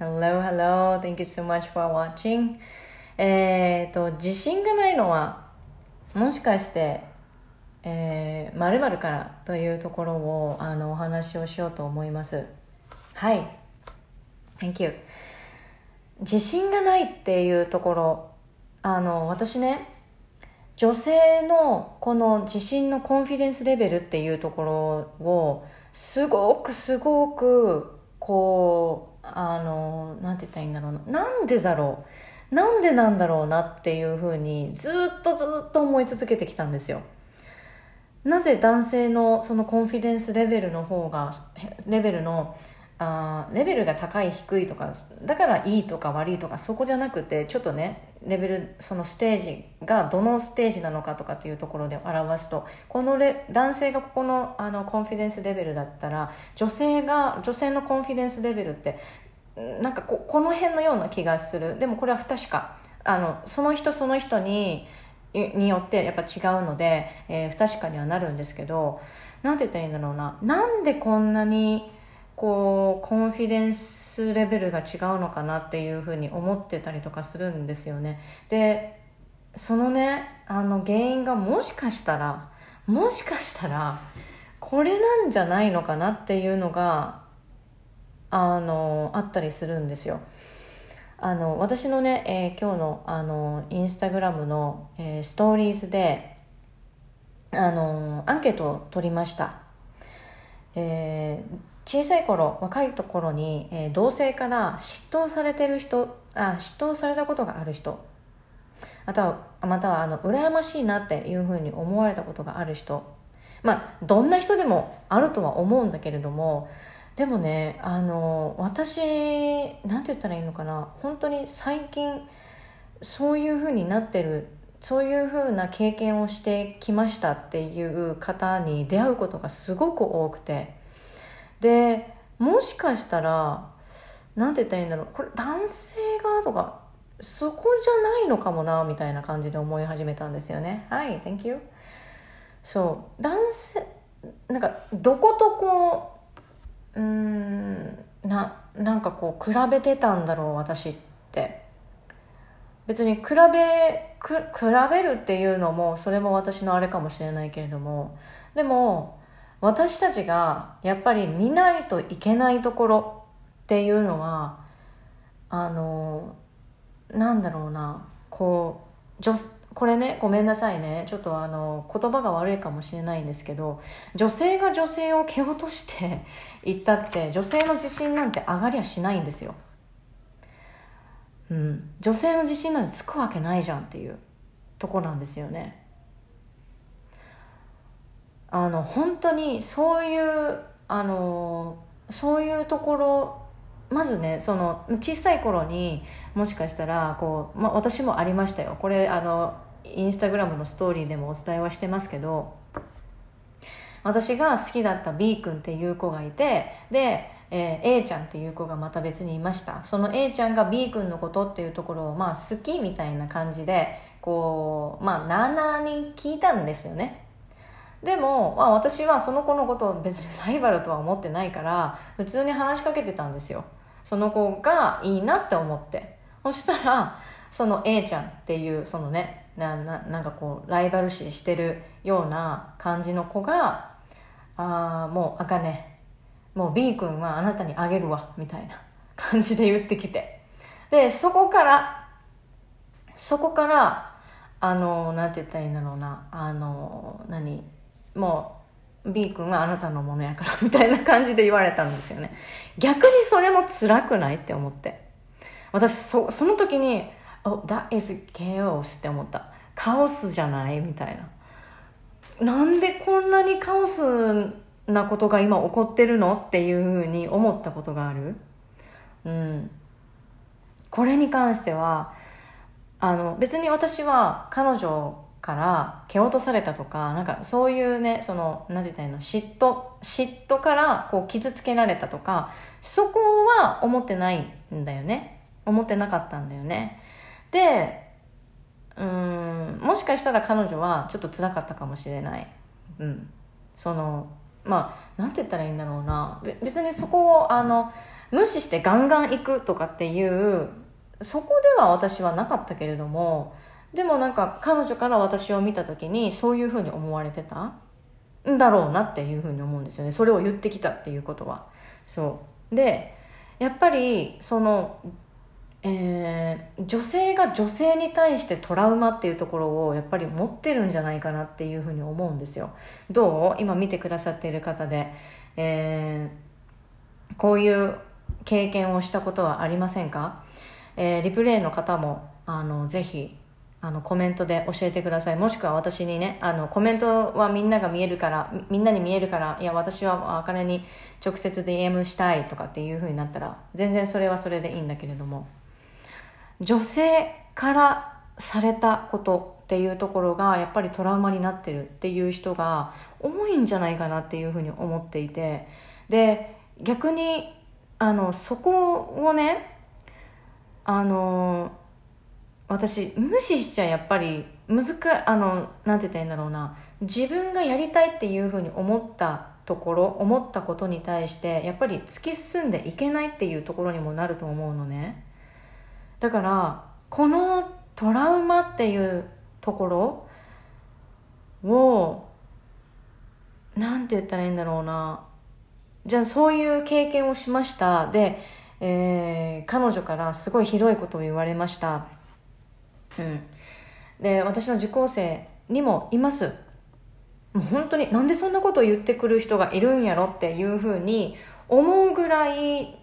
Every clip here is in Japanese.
Hello, hello. Thank you so much for watching. えっと、自信がないのは、もしかして、えー、〇〇からというところを、あの、お話をしようと思います。はい。Thank you. 自信がないっていうところ、あの、私ね、女性のこの自信のコンフィデンスレベルっていうところをすごくすごくこうあのなんて言ったらいいんだろうな。なんでだろう。なんでなんだろうなっていうふうにずっとずっと思い続けてきたんですよ。なぜ男性のそのコンフィデンスレベルの方がレベルのあレベルが高い低いとかだからいいとか悪いとかそこじゃなくてちょっとねレベルそのステージがどのステージなのかとかっていうところで表すとこのレ男性がここのあのコンフィデンスレベルだったら女性が女性のコンフィデンスレベルってなんかここの辺のような気がする。でもこれは不確かあのその人その人にによってやっぱ違うので、えー、不確かにはなるんですけど何て言ったらいいんだろうな。なんでこんなにこうコンフィデンスレベルが違うのかなっていうふうに思ってたりとかするんですよね。でそのねあの原因がもしかしたらもしかしたらこれなんじゃないのかなっていうのがあのあったりするんですよ。あの私のね、えー、今日のあのインスタグラムの、えー、ストーリーズであのアンケートを取りました、えー小さい頃若いところに、えー、同性から嫉妬されてる人あ嫉妬されたことがある人またはまたはあの羨ましいなっていうふうに思われたことがある人まあどんな人でもあるとは思うんだけれどもでもねあの私何て言ったらいいのかな本当に最近そういうふうになってるそういうふうな経験をしてきましたっていう方に出会うことがすごく多くてでもしかしたら何て言ったらいいんだろう。これ男性側とかそこじゃないのかもなみたいな感じで思い始めたんですよね。はい Thank you そう。男性なんかどことこううんななんかこう比べてたんだろう私って。別に比べく比べるっていうのもそれも私のあれかもしれないけれども。でも私たちがやっぱり見ないといけないところっていうのはあのなんだろうなこう女これねごめんなさいねちょっとあの言葉が悪いかもしれないんですけど女性が女性を蹴落として いったって女性の自信なんて上がりゃしないんですよ。うん、女性の自信なんてつくわけないじゃんっていうとこなんですよね。あの本当にそういうあのそういうところまずねその小さい頃にもしかしたらこう、まあ、私もありましたよ。これあのインスタグラムのストーリーでもお伝えはしてますけど私が好きだった B 君っていう子がいてで、えー、A ちゃんっていう子がまた別にいました。その A ちゃんが B 君のことっていうところをまあ好きみたいな感じでこうまあなあなあに聞いたんですよね。でも、まあ、私はその子のことを別にライバルとは思ってないから普通に話しかけてたんですよ。その子がいいなって思って。そしたらその A ちゃんっていうそのねなななんかこうライバル視してるような感じの子が「ああもうあかねもう B 君はあなたにあげるわ」みたいな感じで言ってきて。でそこからそこからあのなんて言ったらいいんだろうなあの何？もう B 君はあなたのものやからみたいな感じで言われたんですよね。逆にそれも辛くないって思って。私そその時に「Oh that is chaos」って思った。カオスじゃない？みたいな。なんでこんなにカオスなことが今起こってるの？っていうふうに思ったことがある。うん。これに関してはあの別に私は彼女から蹴落とされたとかなんかそういうねその何て言ったらいいの嫉妬嫉妬からこう傷つけられたとかそこは思ってないんだよね。思ってなかったんだよね。でうんもしかしたら彼女はちょっと辛かったかもしれない。うん。そのまあなんて言ったらいいんだろうな。別にそこをあの無視してガンガン行くとかっていうそこでは私はなかったけれどもでもなんか彼女から私を見た時にそういうふうに思われてた？んだろうなっていうふうに思うんですよね。それを言ってきたっていうことは。そう。でやっぱりそのえー、女性が女性に対してトラウマっていうところをやっぱり持ってるんじゃないかなっていうふうに思うんですよ。どう？今見てくださっている方で、えー、こういう経験をしたことはありませんか、えー、リプレイの方もあのぜひあのコメントで教えてください。もしくは私にねあのコメントはみんなが見えるからみんなに見えるからいや私はあかねに直接 DM したいとかっていうふうになったら全然それはそれでいいんだけれども。女性からされたことっていうところがやっぱりトラウマになってるっていう人が多いんじゃないかなっていうふうに思っていて。で逆にあのそこをねあの私無視しちゃやっぱり難あのなんて言ったらいいんだろうな。自分がやりたいっていうふうに思ったところ思ったことに対してやっぱり突き進んでいけないっていうところにもなると思うのね。だからこのトラウマっていうところをなんて言ったらいいんだろうな。じゃあそういう経験をしました。で、えー、彼女からすごいひどいことを言われました。うん。で私の受講生にもいます。もう本当になんでそんなことを言ってくる人がいるんやろっていうふうに思うぐらい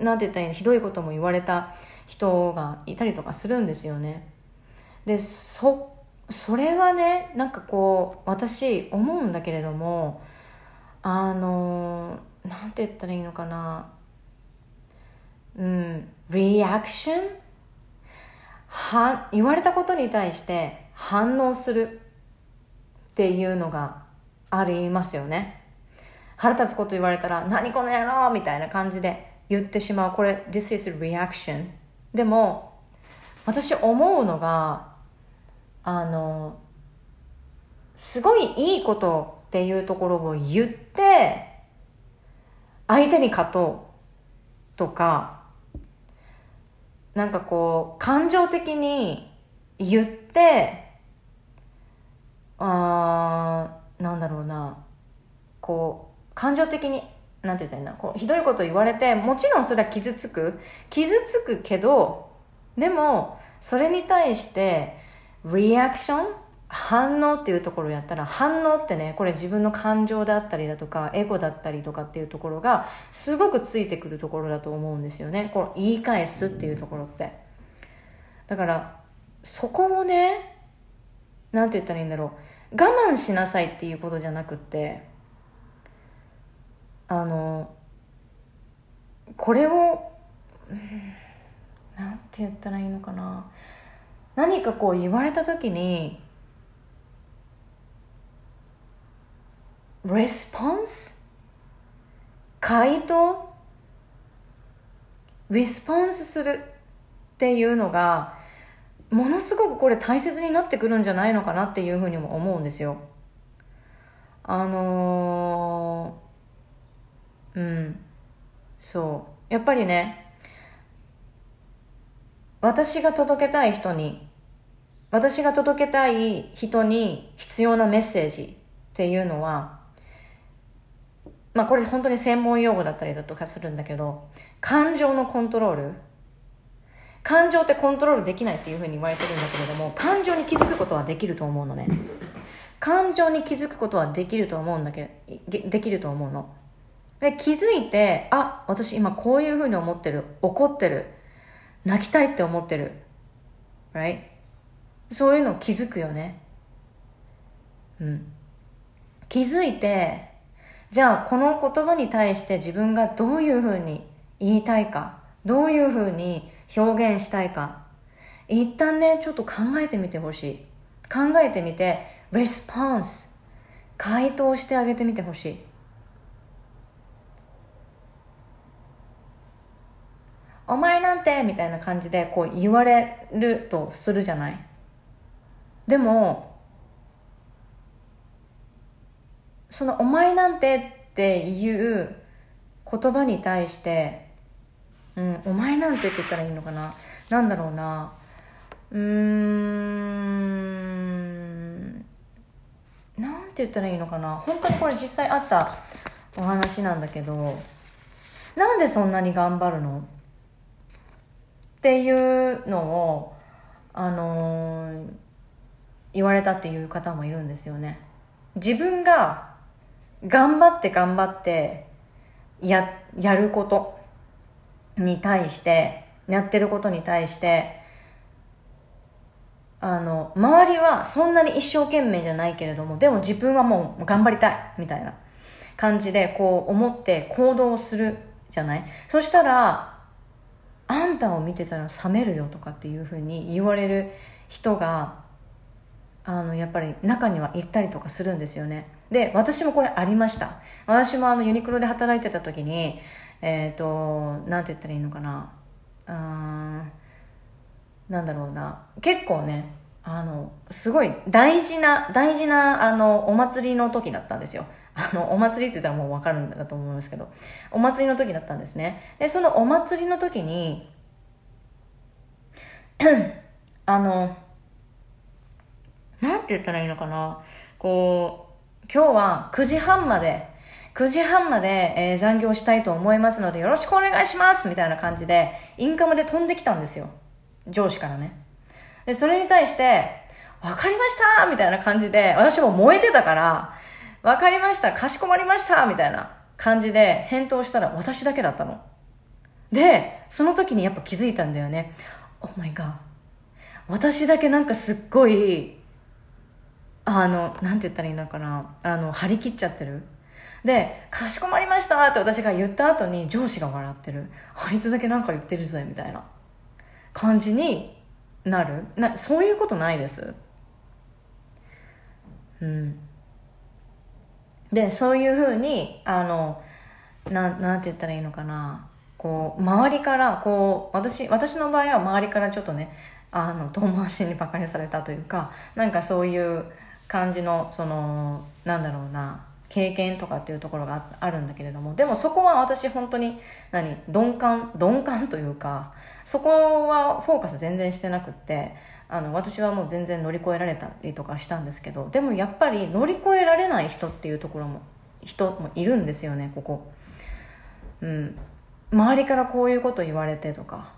なんて言ったらいいのひどいことも言われた人がいたりとかするんですよね。でそそれはねなんかこう私思うんだけれどもあのなんて言ったらいいのかな。うんリアクションは言われたことに対して反応するっていうのがありますよね腹立つこと言われたら「何この野郎!」みたいな感じで言ってしまうこれ This is reaction でも私思うのがあのすごいいいことっていうところを言って相手に勝とうとかなんかこう感情的に言ってあーなんだろうな。こう感情的になんて言ったらいいんだこうひどいこと言われてもちろんそれは傷つく。傷つくけどでもそれに対してリアクション反応っていうところやったら反応ってねこれ自分の感情であったりだとかエゴだったりとかっていうところがすごくついてくるところだと思うんですよね。こう言い返すっていうところって。だからそこもねなんて言ったらいいんだろう。我慢しなさいっていうことじゃなくってあのこれを、なんて言ったらいいのかな。何かこう言われた時にレスポンス回答?リスポンスするっていうのがものすごくこれ大切になってくるんじゃないのかなっていうふうにも思うんですよ。あのー、うん。そう。やっぱりね、私が届けたい人に、私が届けたい人に必要なメッセージっていうのは、まあこれ本当に専門用語だったりだとかするんだけど、感情のコントロール。感情ってコントロールできないっていうふうに言われてるんだけれども、感情に気づくことはできると思うのね。感情に気づくことはできると思うんだけど、できると思うの。で、気づいて、あ、私今こういうふうに思ってる。怒ってる。泣きたいって思ってる。right? そういうの気づくよね。うん。気づいて、じゃあこの言葉に対して自分がどういうふうに言いたいか、どういうふうに表現したいか、一旦ね、ちょっと考えてみてほしい。考えてみて、レスポンス、回答してあげてみてほしい。お前なんてみたいな感じでこう言われるとするじゃないでもその「お前なんて」っていう言葉に対してうんお前なんてって言ったらいいのかな？なんだろうな？うーん。なんて言ったらいいのかな？本当にこれ実際あったお話なんだけどなんでそんなに頑張るの？っていうのをあのー言われたっていう方もいるんですよね。自分が頑張って頑張ってややることに対してやってることに対してあの周りはそんなに一生懸命じゃないけれどもでも自分はもう頑張りたいみたいな感じでこう思って行動するじゃない？そしたらあんたを見てたら冷めるよとかっていうふうに言われる人があのやっぱり中にはいたりとかするんですよね。で私もこれありました。私もあのユニクロで働いてた時にえっ、ー、となんて言ったらいいのかな。あなんだろうな。結構ねあのすごい大事な大事なあのお祭りの時だったんですよ。あのお祭りって言ったらもう分かるんだと思いますけど。お祭りの時だったんですね。でそのお祭りの時にあのなんて言ったらいいのかな。こう、今日は9時半まで、9時半まで、えー、残業したいと思いますのでよろしくお願いしますみたいな感じで、インカムで飛んできたんですよ。上司からね。で、それに対して、わかりましたみたいな感じで、私も燃えてたから、わかりましたかしこまりましたみたいな感じで返答したら私だけだったの。で、その時にやっぱ気づいたんだよね。Oh my god. 私だけなんかすっごいあの、なんて言ったらいいのかな、あの、張り切っちゃってる。で、かしこまりましたって私が言った後に上司が笑ってる。あいつだけなんか言ってるぜ、みたいな感じになる。な、そういうことないです。うん。で、そういうふうに、あの、ななんて言ったらいいのかな。こう、周りから、こう、私、私の場合は周りからちょっとね、あの、遠回しにバカにされたというか、なんかそういう、感じのそのなんだろうな経験とかっていうところがあるんだけれどもでもそこは私本当に何鈍感鈍感というかそこはフォーカス全然してなくってあの私はもう全然乗り越えられたりとかしたんですけどでもやっぱり乗り越えられない人っていうところも人もいるんですよねここ。うん。周りからこういうこと言われてとか。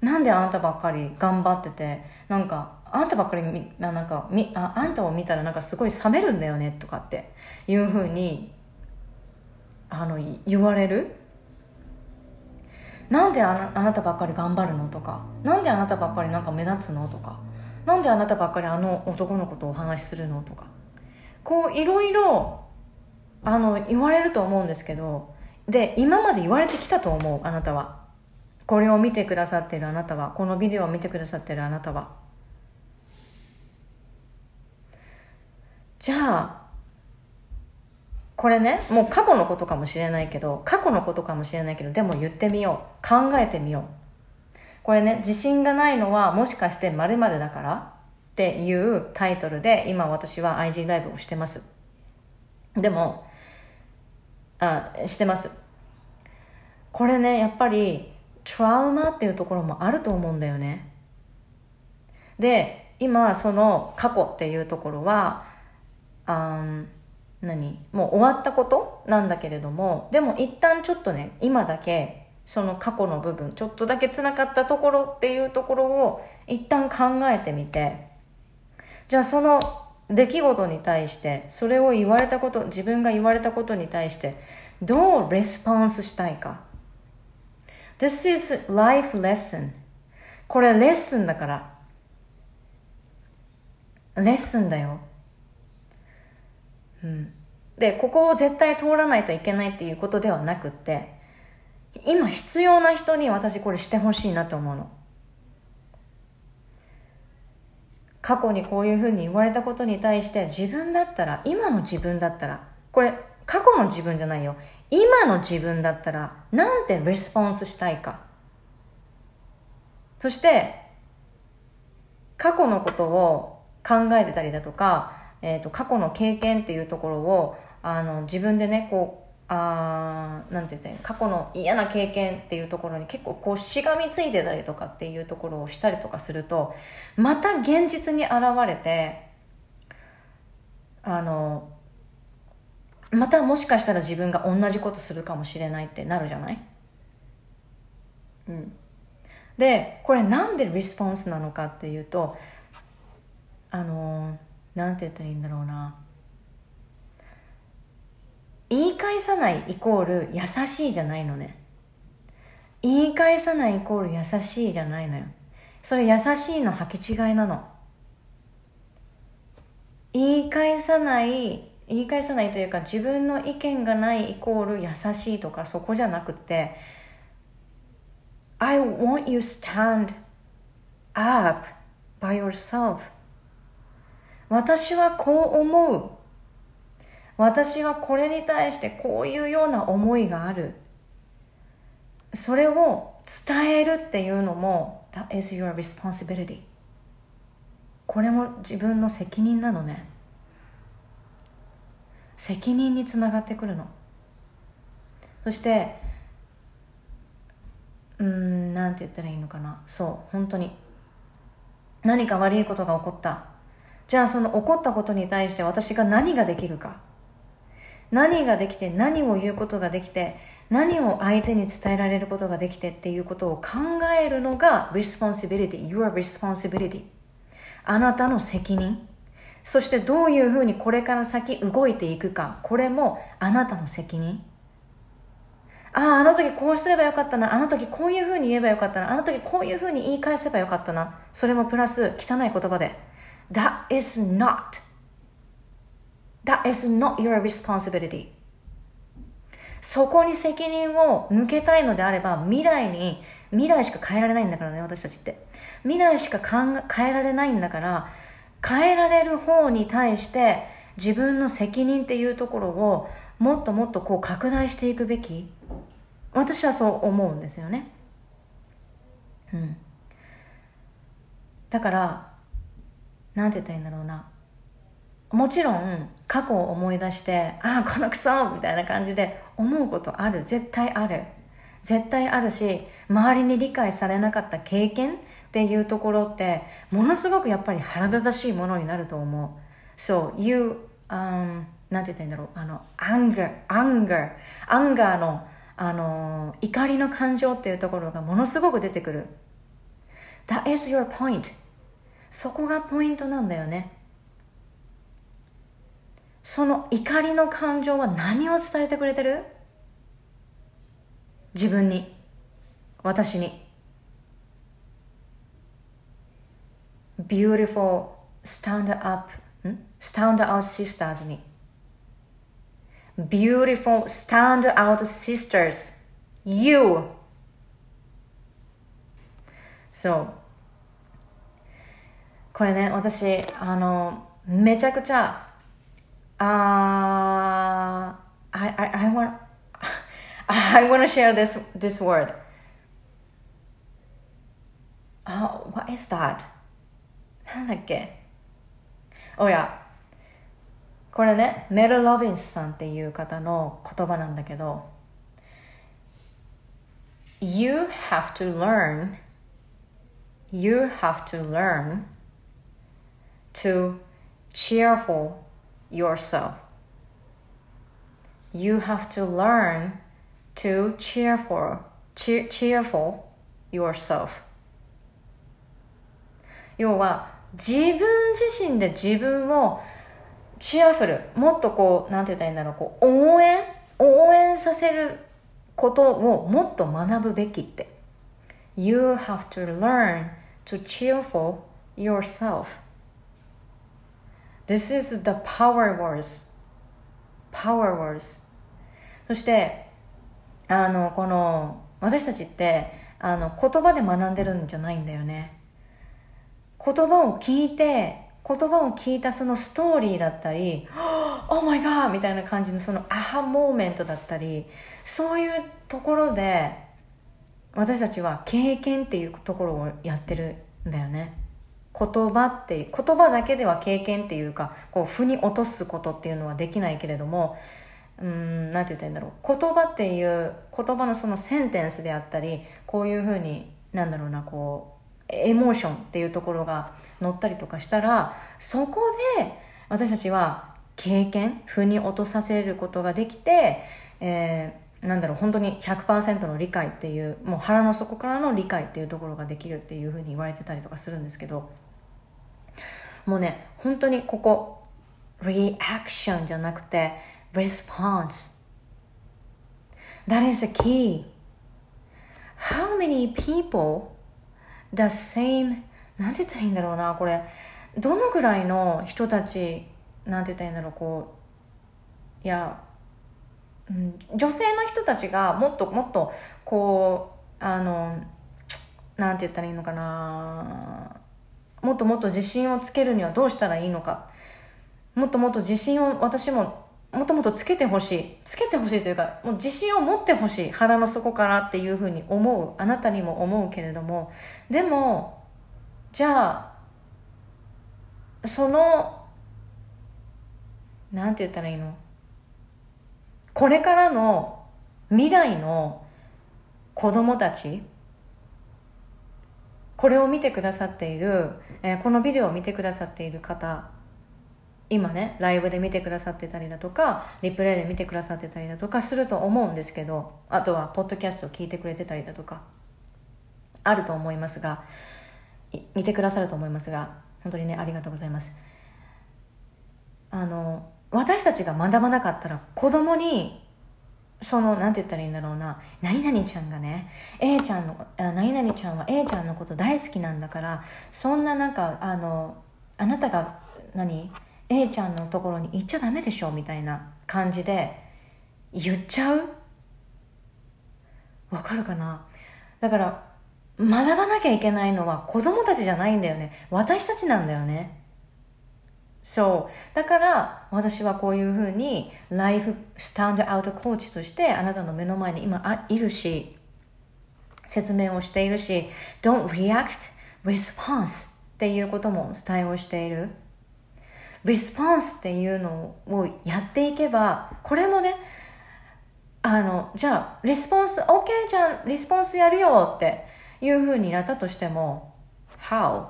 なんであなたばっかり頑張っててなんかあんたばっかりみなんかみああんたを見たらなんかすごい冷めるんだよねとかっていうふうにあの言われる？なんであなあなたばっかり頑張るのとか？なんであなたばっかりなんか目立つのとか？なんであなたばっかりあの男の子とお話しするのとか？こういろいろあの言われると思うんですけどで今まで言われてきたと思うあなたは。これを見てくださってるあなたは。このビデオを見てくださってるあなたは。じゃあこれねもう過去のことかもしれないけど過去のことかもしれないけどでも言ってみよう。考えてみよう。これね自信がないのはもしかして〇〇だから？っていうタイトルで今私は IG ライブをしてます。でもあしてます。これねやっぱりトラウマっていうところもあると思うんだよね。で今その過去っていうところはあ何？もう終わったことなんだけれどもでも一旦ちょっとね今だけその過去の部分ちょっとだけつながったところっていうところを一旦考えてみてじゃあその出来事に対してそれを言われたこと自分が言われたことに対してどうレスポンスしたいか。This is life lesson. これレッスンだから。レッスンだよ。うん、でここを絶対通らないといけないっていうことではなくって今必要な人に私これしてほしいなと思うの。過去にこういうふうに言われたことに対して自分だったら今の自分だったらこれ過去の自分じゃないよ。今の自分だったらなんてレスポンスしたいか。そして過去のことを考えてたりだとかえーと、過去の経験っていうところをあの自分でねこうあなんて言ったらいいの？過去の嫌な経験っていうところに結構こうしがみついてたりとかっていうところをしたりとかするとまた現実に現れてあのまたもしかしたら自分が同じことするかもしれないってなるじゃない？うん。でこれなんでリスポンスなのかっていうとあのなんて言ったらいいんだろうな。言い返さないイコール優しいじゃないのね。言い返さないイコール優しいじゃないのよ。それ優しいの履き違いなの。言い返さない言い返さないというか自分の意見がないイコール優しいとかそこじゃなくて I want you stand up by yourself 私はこう思う。私はこれに対してこういうような思いがある。それを伝えるっていうのも That is your responsibility これも自分の責任なのね。責任につながってくるの。そしてうんなんて言ったらいいのかな。そう本当に。何か悪いことが起こった。じゃあその起こったことに対して私が何ができるか。何ができて何を言うことができて何を相手に伝えられることができてっていうことを考えるのが responsibility your responsibility あなたの責任。そしてどういうふうにこれから先動いていくか。これもあなたの責任。あああの時こうすればよかったな。あの時こういうふうに言えばよかったな。あの時こういうふうに言い返せばよかったな。それもプラス汚い言葉で。That is not That is not your responsibility. そこに責任を向けたいのであれば未来に未来しか変えられないんだからね私たちって。未来しか考え変えられないんだから変えられる方に対して自分の責任っていうところをもっともっとこう拡大していくべき。私はそう思うんですよね。うん。だからなんて言ったらいいんだろうな。もちろん過去を思い出してああこのクソみたいな感じで思うことある。絶対ある。絶対あるし周りに理解されなかった経験っていうところってものすごくやっぱり腹立たしいものになると思う。So you、um, なんて言ったらいいんだろう。あの anger anger anger のあの怒りの感情っていうところがものすごく出てくる。That is your point. そこがポイントなんだよねその怒りの感情は何を伝えてくれてる自分に私に beautiful stand up stand out sisters に beautiful stand out sisters you そうこれね私あのめちゃくちゃあー I, I, I want I want to share this this word uh, what is that? なんだっけおやこれねメル・ロビンスさんっていう方の言葉なんだけど You have to learn You have to learn to cheerful yourself You have to learn to cheerful cheer, cheerful yourself 要は自分自身で自分をチアフルもっとこうなんて言ったらいいんだろうこう応援応援させることをもっと学ぶべきって You have to learn to cheerful yourself This is the power words power words そしてあのこの私たちってあの言葉で学んでるんじゃないんだよね。言葉を聞いて言葉を聞いたそのストーリーだったり「Oh my god!」みたいな感じのそのアハモーメントだったりそういうところで私たちは経験っていうところをやってるんだよね。言葉って言葉だけでは経験っていうかこう腑に落とすことっていうのはできないけれどもうんなんて言ったらいいんだろう。言葉っていう言葉のそのセンテンスであったりこういうふうになんだろうなこうエモーションっていうところが乗ったりとかしたらそこで私たちは経験腑に落とさせることができて、えー、なんだろう本当に100%の理解っていうもう腹の底からの理解っていうところができるっていうふうに言われてたりとかするんですけどもうね本当にここリアクションじゃなくて response that is the key. How many people the same なんて言ったらいいんだろうなこれ。どのぐらいの人たちなんて言ったらいいんだろうこういや、うん、女性の人たちがもっともっとこうあのなんて言ったらいいのかな。もっともっと自信をつけるにはどうしたらいいのか。もっともっと自信を私ももともとつけてほしい。つけてほしいというかもう自信を持ってほしい。腹の底からっていうふうに思う。あなたにも思うけれども。でもじゃあそのなんて言ったらいいの？これからの未来の子供たちこれを見てくださっている、えー、このビデオを見てくださっている方今ねライブで見てくださってたりだとかリプレイで見てくださってたりだとかすると思うんですけどあとはポッドキャストを聞いてくれてたりだとかあると思いますが見てくださると思いますが本当にねありがとうございます。あの私たちが学ばなかったら子供にその、なんて言ったらいいんだろうな、何々ちゃんがね、A ちゃんの、何々ちゃんは A ちゃんのこと大好きなんだから、そんななんか、あの、あなたが何、A ちゃんのところに行っちゃダメでしょみたいな感じで言っちゃう？わかるかな？だから学ばなきゃいけないのは子供たちじゃないんだよね。私たちなんだよね。そう。だから私はこういうふうにライフスタンドアウトコーチとしてあなたの目の前に今いるし説明をしているし Don't react response っていうことも伝えをしている。リスポンスっていうのをやっていけば、これもね、あの、じゃあ、リスポンス、OK じゃん、リスポンスやるよっていう風になったとしても、how?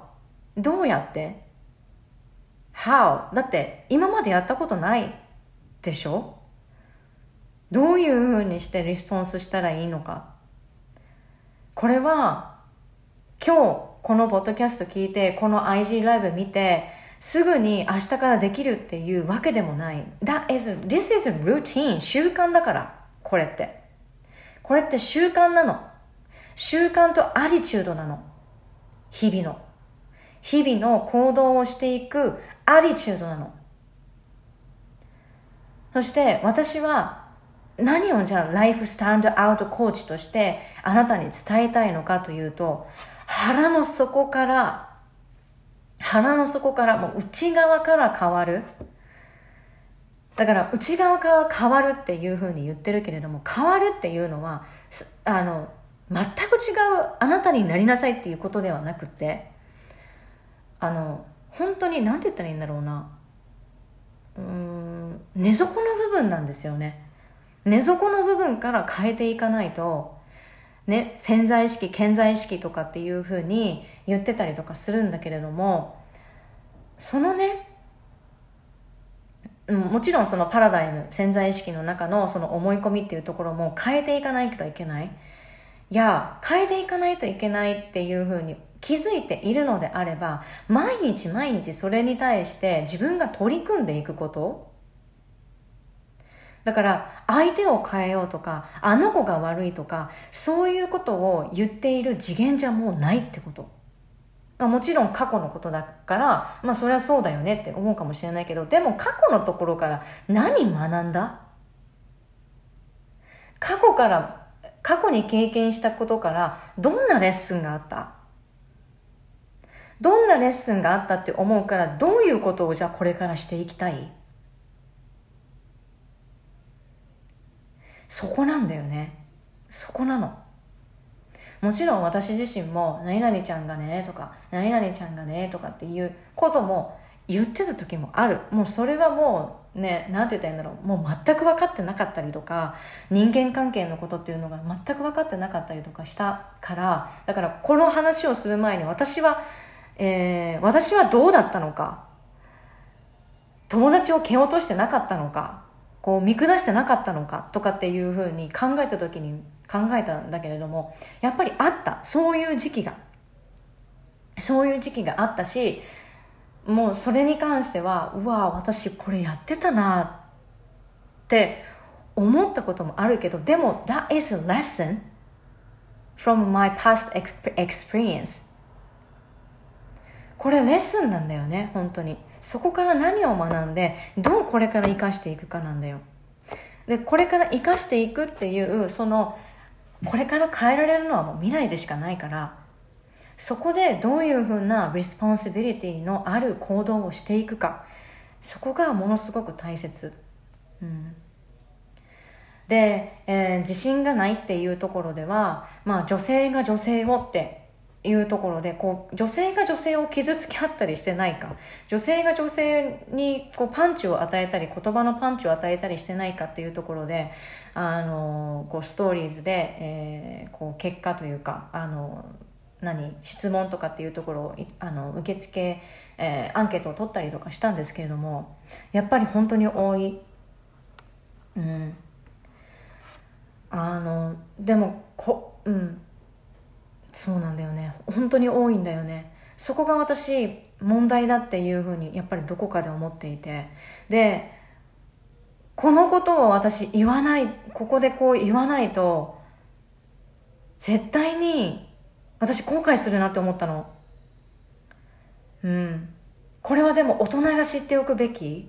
どうやって？?how? だって、今までやったことないでしょ？どういう風にしてリスポンスしたらいいのか？これは、今日、このポッドキャスト聞いて、この IG ライブ見て、すぐに明日からできるっていうわけでもない。That is, this is a routine. 習慣だから。これって。これって習慣なの。習慣とアリチュードなの。日々の。日々の行動をしていくアリチュードなの。そして私は何をじゃあライフスタンドアウトコーチとしてあなたに伝えたいのかというと腹の底から鼻の底からもう内側から変わるだから内側から変わるっていうふうに言ってるけれども変わるっていうのはあの全く違うあなたになりなさいっていうことではなくてあの本当に何て言ったらいいんだろうなうん根底の部分なんですよね根底の部分から変えていかないとね、潜在意識、潜在意識とかっていうふうに言ってたりとかするんだけれども、そのね、もちろんそのパラダイム、潜在意識の中のその思い込みっていうところも変えていかないといけない。いや、変えていかないといけないっていうふうに気づいているのであれば、毎日毎日それに対して自分が取り組んでいくこと。だから相手を変えようとかあの子が悪いとかそういうことを言っている次元じゃもうないってこと。まあ、もちろん過去のことだから、まあそれはそうだよねって思うかもしれないけど、でも過去のところから何学んだ？過去から、過去に経験したことからどんなレッスンがあった？どんなレッスンがあったって思うからどういうことをじゃあこれからしていきたい？そこなんだよね。そこなの。もちろん私自身も何々ちゃんがねとか何々ちゃんがねとかっていうことも言ってた時もある。もうそれはもうねなんて言ったらいいんだろう。もう全く分かってなかったりとか人間関係のことっていうのが全く分かってなかったりとかしたからだからこの話をする前に私は、えー、私はどうだったのか。友達を蹴落としてなかったのか。こう見下してなかったのか。とかっていうふうに考えた時に考えたんだけれどもやっぱりあった。そういう時期が。そういう時期があったしもうそれに関してはうわ私これやってたなって思ったこともあるけどでも that is a lesson from my past experience これレッスンなんだよね本当に。そこから何を学んでどうこれから生かしていくかなんだよ。でこれから生かしていくっていうそのこれから変えられるのはもう未来でしかないからそこでどういうふうな responsibility のある行動をしていくかそこがものすごく大切、うん、で、えー、自信がないっていうところでは、まあ、女性が女性をっていうところでこう女性が女性を傷つけ合ったりしてないか女性が女性にこうパンチを与えたり言葉のパンチを与えたりしてないかっていうところであのこうストーリーズで、えー、こう結果というかあの何質問とかっていうところをあの受付、えー、アンケートを取ったりとかしたんですけれどもやっぱり本当に多い。うん。あのでもこうん。そうなんだよね本当に多いんだよねそこが私問題だっていうふうにやっぱりどこかで思っていてでこのことを私言わないここでこう言わないと絶対に私後悔するなって思ったの。うん。これはでも大人が知っておくべき。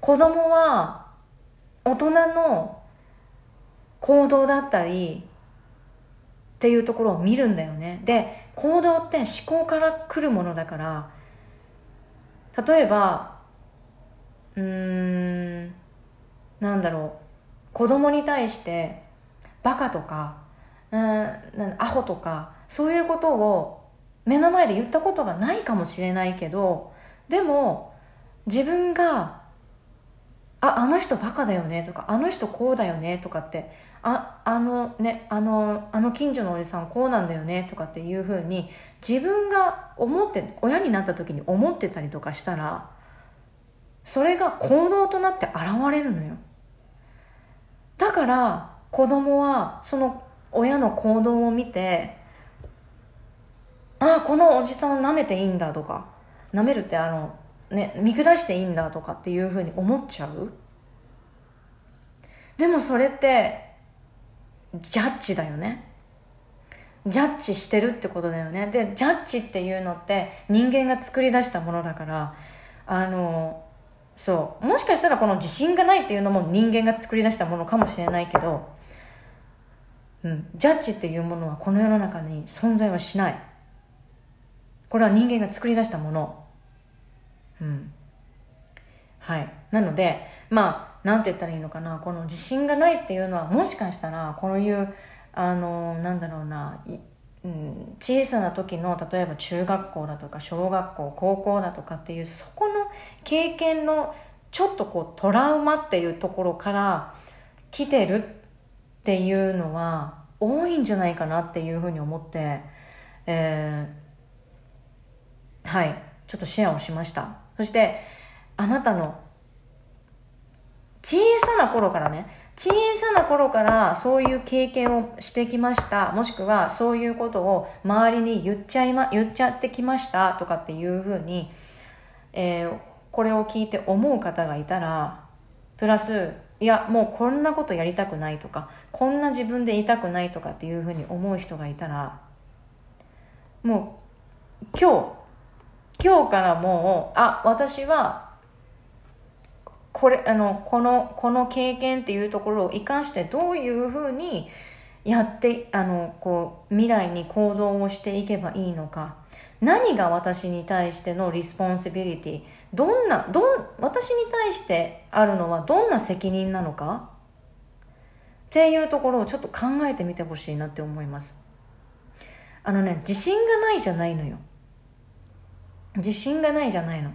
子供は大人の行動だったりっていうところを見るんだよね。で、行動って思考から来るものだから、例えば、うーん、なんだろう、子供に対して、バカとか、うん、アホとか、そういうことを目の前で言ったことがないかもしれないけどでも自分がああの人バカだよねとかあの人こうだよねとかってああのねあのあの近所のおじさんこうなんだよねとかっていうふうに自分が思って親になった時に思ってたりとかしたらそれが行動となって現れるのよ。だから子供はその親の行動を見てああこのおじさん舐めていいんだとか舐めるってあのね見下していいんだとかっていうふうに思っちゃう。でもそれってジャッジだよねジャッジしてるってことだよねでジャッジっていうのって人間が作り出したものだからあのそうもしかしたらこの自信がないっていうのも人間が作り出したものかもしれないけど、うん、ジャッジっていうものはこの世の中に存在はしないこれは人間が作り出したもの。うん。はい。なので、まあ、なんて言ったらいいのかな、この自信がないっていうのは、もしかしたら、こういう、あの、なんだろうな、うん、小さな時の例えば中学校だとか小学校高校だとかっていうそこの経験のちょっとこうトラウマっていうところから来てるっていうのは多いんじゃないかなっていうふうに思って、えー、はいちょっとシェアをしました。そしてあなたの小さな頃からね小さな頃からそういう経験をしてきました。もしくはそういうことを周りに言っちゃいま言っちゃってきましたとかっていうふうに、えー、これを聞いて思う方がいたらプラスいやもうこんなことやりたくないとかこんな自分でいたくないとかっていうふうに思う人がいたらもう今日今日からもうあ私はこれあのこのこの経験っていうところを生かしてどういうふうにやってあのこう未来に行動をしていけばいいのか。何が私に対しての responsibility どんなどん私に対してあるのはどんな責任なのか？っていうところをちょっと考えてみてほしいなって思います。あのね自信がないじゃないのよ。自信がないじゃないの。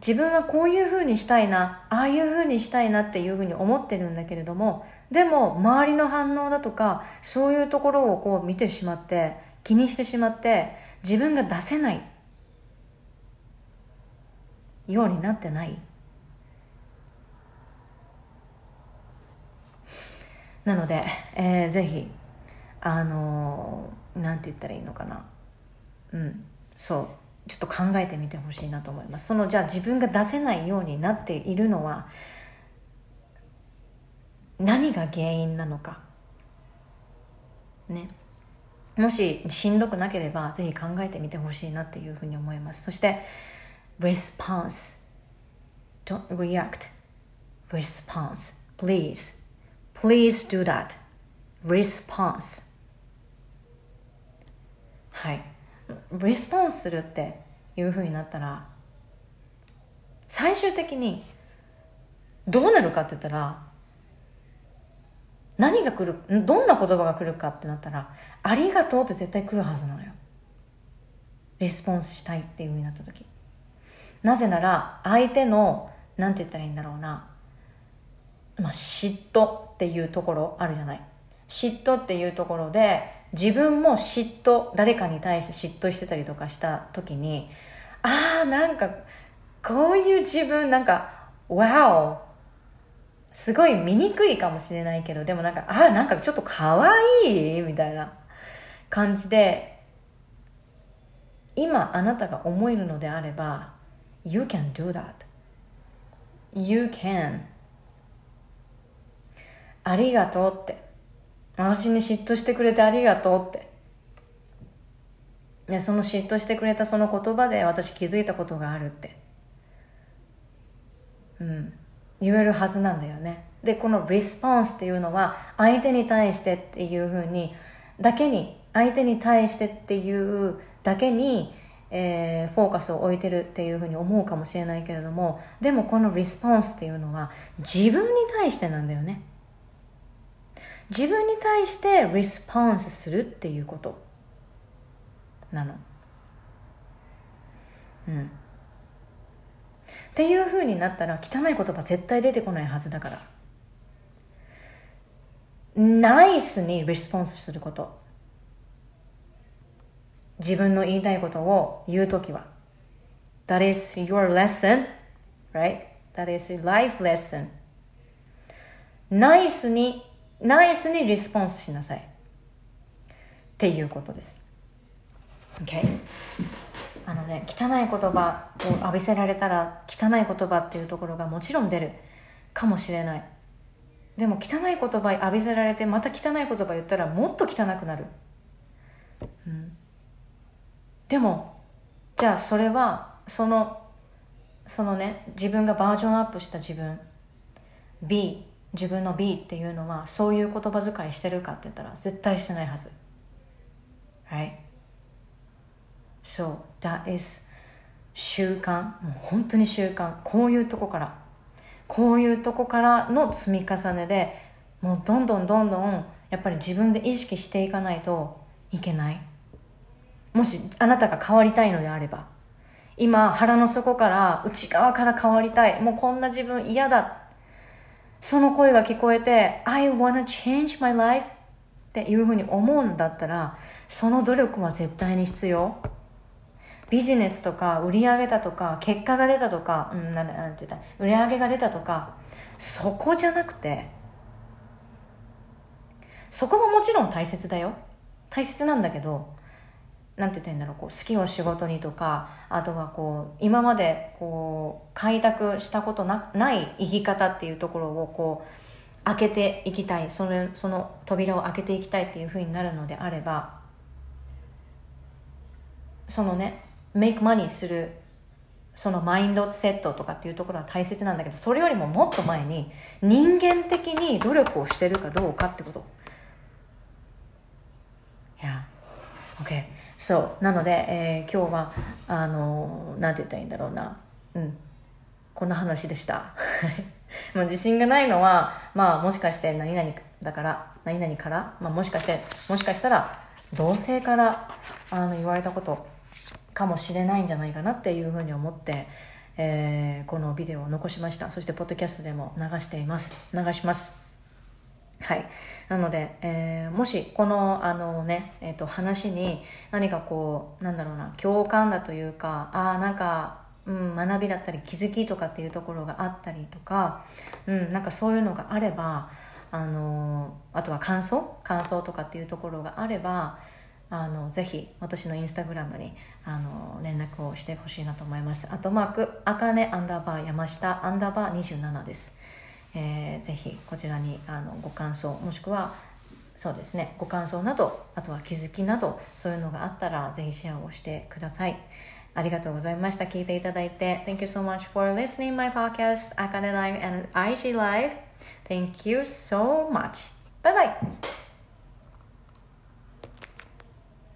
自分はこういうふうにしたいなああいうふうにしたいなっていうふうに思ってるんだけれどもでも周りの反応だとかそういうところをこう見てしまって気にしてしまって自分が出せないようになってない。なので、えー、ぜひあのー、なんて言ったらいいのかな。うんそう。ちょっと考えてみてほしいなと思います。そのじゃあ自分が出せないようになっているのは何が原因なのか。ね。もししんどくなければぜひ考えてみてほしいなっていうふうに思います。そして response don't react. Response. Please. Please do that. Response. はい。リスポンスするっていうふうになったら最終的にどうなるかって言ったら何が来るどん。な言葉が来るかってなったら「ありがとう」って絶対来るはずなのよリスポンスしたいっていうふうになった時なぜなら相手のなん。て言ったらいいん。だろうな、まあ、嫉妬っていうところあるじゃない嫉妬っていうところで自分も嫉妬誰かに対して嫉妬してたりとかした時にああなんかこういう自分なんかわおすごい醜いかもしれないけどでもなんかああなんかちょっと可愛いみたいな感じで今あなたが思えるのであれば You can do that. You can. ありがとうって。私に嫉妬してくれてありがとうって。ね、その嫉妬してくれたその言葉で私気づいたことがあるって。うん。言えるはずなんだよね。で、このリスポンスっていうのは相手に対してっていうふうに、だけに、相手に対してっていうだけに、えー、フォーカスを置いてるっていうふうに思うかもしれないけれども、でもこのリスポンスっていうのは自分に対してなんだよね。自分に対してリスポンスするっていうことなの。うん。っていうふうになったら汚い言葉絶対出てこないはずだから。ナイスにリスポンスすること。自分の言いたいことを言うときは。That is your lesson, right? That is life lesson. ナイスにナイスにリスポンスしなさい。っていうことです。OK あのね汚い言葉を浴びせられたら汚い言葉っていうところがもちろん出る。かもしれない。でも汚い言葉浴びせられてまた汚い言葉言ったらもっと汚くなる、うん、でもじゃあそれはそのそのね自分がバージョンアップした自分。B 自分の B っていうのはそういう言葉遣いしてるかって言ったら絶対してないはず。Right? So that is 習慣。もう本当に習慣。こういうとこから。こういうとこからの積み重ねでもうどんどんどんどんやっぱり自分で意識していかないといけない。もしあなたが変わりたいのであれば。今腹の底から内側から変わりたい。もうこんな自分嫌だ。その声が聞こえて I wanna change my life っていうふうに思うんだったらその努力は絶対に必要。ビジネスとか売り上げだとか結果が出たとか、うん、なんなんて言った？売り上げが出たとかそこじゃなくてそこももちろん大切だよ。大切なんだけどなんて言ったらいいんだろうこう好きを仕事にとかあとはこう今までこう開拓したことなない生き方っていうところをこう開けていきたい。そのその扉を開けていきたいっていうふうになるのであればそのねメイクマニーするそのマインドセットとかっていうところは大切なんだけどそれよりももっと前に人間的に努力をしてるかどうかってこと。いや OK そう。なので、えー、今日はあのなんて言ったらいいんだろうな。うん。こんな話でした。もう自信がないのはまあもしかして何々だから何々から、まあ、もしかしてもしかしたら同性からあの言われたことかもしれないんじゃないかなっていうふうに思って、えー、このビデオを残しました。そしてポッドキャストでも流しています。流します。はい。なので、えー、もし、この、あのね、えっ、ー、と、話に何かこう、なんだろうな、共感だというか、ああ、なんか、うん、学びだったり気づきとかっていうところがあったりとか、うん、なんかそういうのがあれば、あのあとは感想？感想とかっていうところがあればあのぜひ私のインスタグラムにあの連絡をしてほしいなと思います。あとマークあかねアンダーバー山下アンダーバー27です。えー、ぜひこちらにあのご感想もしくはそうですねご感想などあとは気づきなどそういうのがあったらぜひシェアをしてください。ありがとうございました。聞いていただいて。Thank you so much for listening my podcast Akane Live and IG Live. Thank you so much. Bye bye.